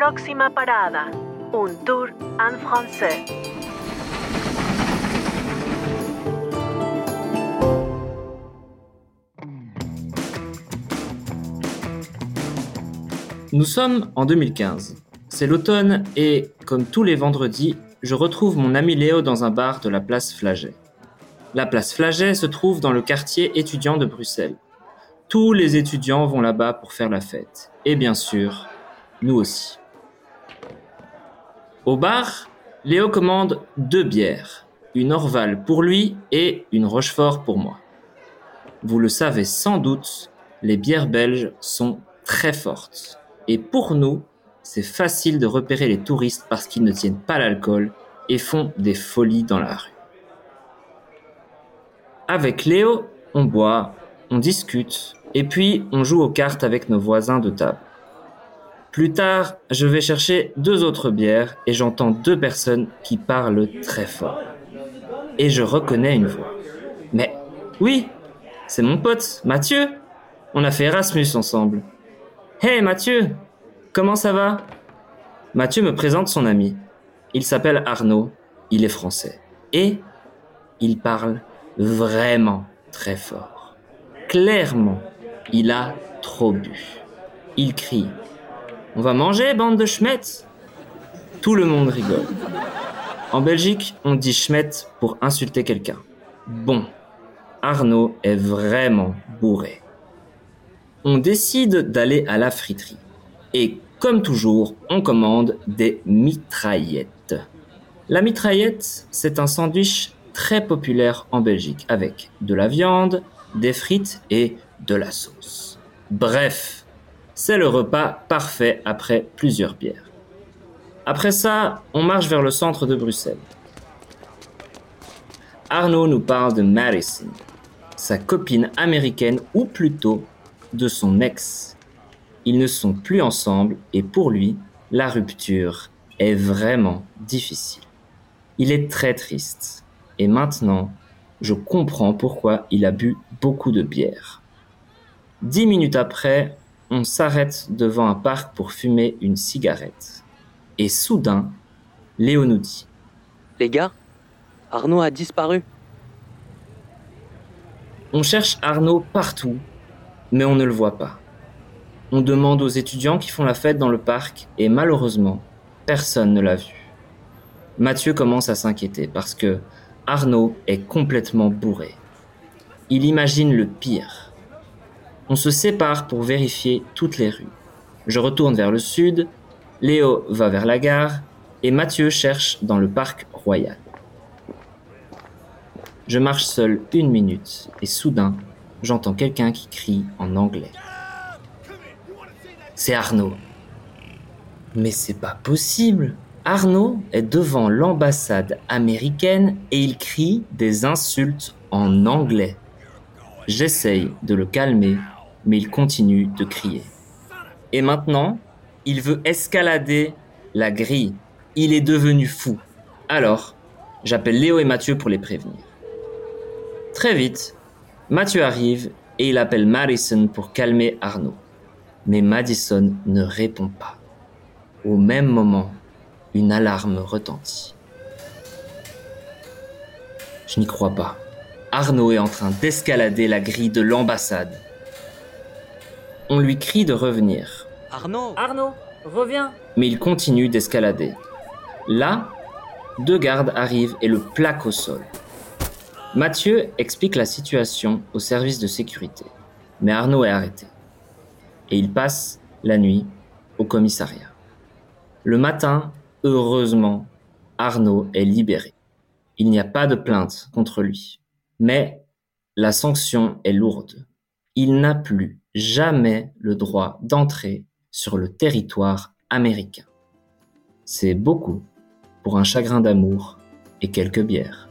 Próxima parada, un tour en français. Nous sommes en 2015. C'est l'automne et, comme tous les vendredis, je retrouve mon ami Léo dans un bar de la place Flaget. La place Flaget se trouve dans le quartier étudiant de Bruxelles. Tous les étudiants vont là-bas pour faire la fête. Et bien sûr, nous aussi. Au bar, Léo commande deux bières, une Orval pour lui et une Rochefort pour moi. Vous le savez sans doute, les bières belges sont très fortes. Et pour nous, c'est facile de repérer les touristes parce qu'ils ne tiennent pas l'alcool et font des folies dans la rue. Avec Léo, on boit, on discute, et puis on joue aux cartes avec nos voisins de table. Plus tard, je vais chercher deux autres bières et j'entends deux personnes qui parlent très fort. Et je reconnais une voix. Mais oui, c'est mon pote, Mathieu. On a fait Erasmus ensemble. Hey Mathieu, comment ça va? Mathieu me présente son ami. Il s'appelle Arnaud, il est français. Et il parle vraiment très fort. Clairement, il a trop bu. Il crie On va manger, bande de schmettes Tout le monde rigole. En Belgique, on dit schmette pour insulter quelqu'un. Bon, Arnaud est vraiment bourré. On décide d'aller à la friterie. Et comme toujours, on commande des mitraillettes. La mitraillette, c'est un sandwich très populaire en Belgique avec de la viande, des frites et de la sauce. Bref, c'est le repas parfait après plusieurs bières. Après ça, on marche vers le centre de Bruxelles. Arnaud nous parle de Madison, sa copine américaine ou plutôt de son ex. Ils ne sont plus ensemble et pour lui, la rupture est vraiment difficile. Il est très triste et maintenant, je comprends pourquoi il a bu beaucoup de bière. Dix minutes après, on s'arrête devant un parc pour fumer une cigarette. Et soudain, Léo nous dit Les gars, Arnaud a disparu. On cherche Arnaud partout, mais on ne le voit pas. On demande aux étudiants qui font la fête dans le parc et malheureusement, personne ne l'a vu. Mathieu commence à s'inquiéter parce que Arnaud est complètement bourré. Il imagine le pire. On se sépare pour vérifier toutes les rues. Je retourne vers le sud, Léo va vers la gare et Mathieu cherche dans le parc royal. Je marche seul une minute et soudain, j'entends quelqu'un qui crie en anglais. C'est Arnaud. Mais c'est pas possible. Arnaud est devant l'ambassade américaine et il crie des insultes en anglais. J'essaye de le calmer, mais il continue de crier. Et maintenant, il veut escalader la grille. Il est devenu fou. Alors, j'appelle Léo et Mathieu pour les prévenir. Très vite, Mathieu arrive et il appelle Madison pour calmer Arnaud. Mais Madison ne répond pas. Au même moment, une alarme retentit. Je n'y crois pas. Arnaud est en train d'escalader la grille de l'ambassade. On lui crie de revenir. Arnaud Arnaud, reviens Mais il continue d'escalader. Là, deux gardes arrivent et le plaquent au sol. Mathieu explique la situation au service de sécurité, mais Arnaud est arrêté. Et il passe la nuit au commissariat. Le matin, heureusement, Arnaud est libéré. Il n'y a pas de plainte contre lui. Mais la sanction est lourde. Il n'a plus jamais le droit d'entrer sur le territoire américain. C'est beaucoup pour un chagrin d'amour et quelques bières.